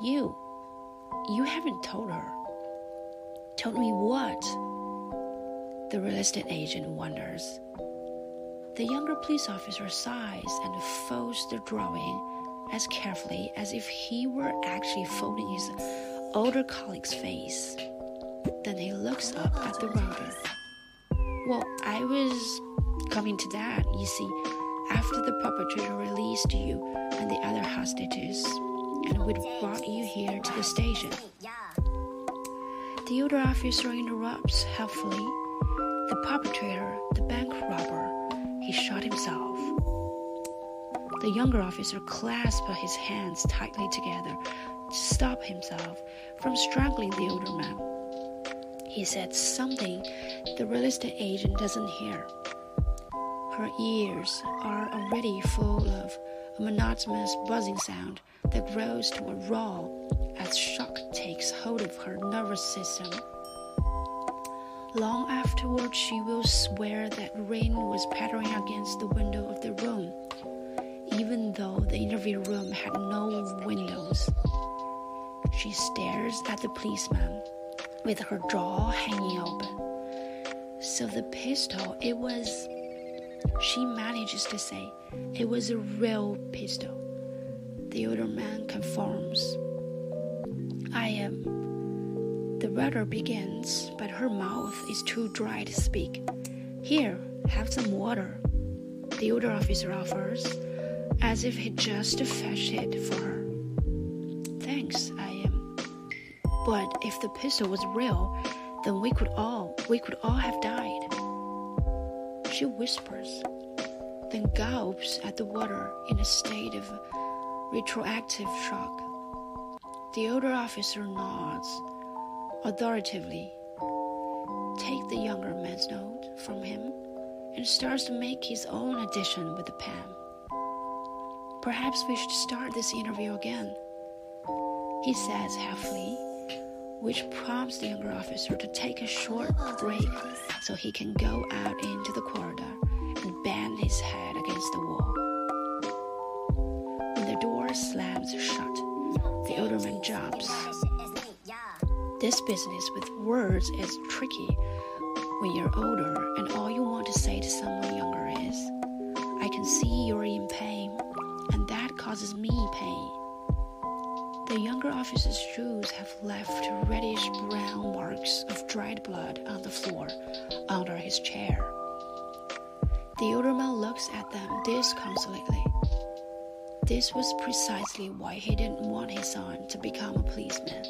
You. You haven't told her. Told me what? The real estate agent wonders. The younger police officer sighs and folds the drawing as carefully as if he were actually folding his older colleague's face. Then he looks up at the realtor. Well, I was coming to that, you see, after the perpetrator released you and the other hostages, and we'd brought you here to the station. The older officer interrupts helpfully. The perpetrator, the bank robber, he shot himself. The younger officer clasped his hands tightly together to stop himself from strangling the older man. He said something the real estate agent doesn't hear. Her ears are already full of a monotonous buzzing sound that grows to a roar as shock takes hold of her nervous system. Long afterward, she will swear that rain was pattering against the window of the room, even though the interview room had no windows. She stares at the policeman with her jaw hanging open. So the pistol, it was. She manages to say it was a real pistol. The older man confirms. I am. The realtor begins, but her mouth is too dry to speak. Here, have some water. The older officer offers, as if he just fetched it for her. Thanks, I am. But if the pistol was real, then we could all we could all have died. She whispers, then gulps at the water in a state of retroactive shock. The older officer nods authoritatively, takes the younger man's note from him, and starts to make his own addition with the pen. Perhaps we should start this interview again, he says helpfully, which prompts the younger officer to take a short break so he can go out into the corridor and bang his head against the wall. When the door slams shut, the older man jumps. This business with words is tricky when you're older and all you want to say to someone younger is, I can see you're in pain, and that causes me pain. The younger officer's shoes have left reddish brown marks of dried blood on the floor under his chair. The older man looks at them disconsolately. This was precisely why he didn't want his son to become a policeman.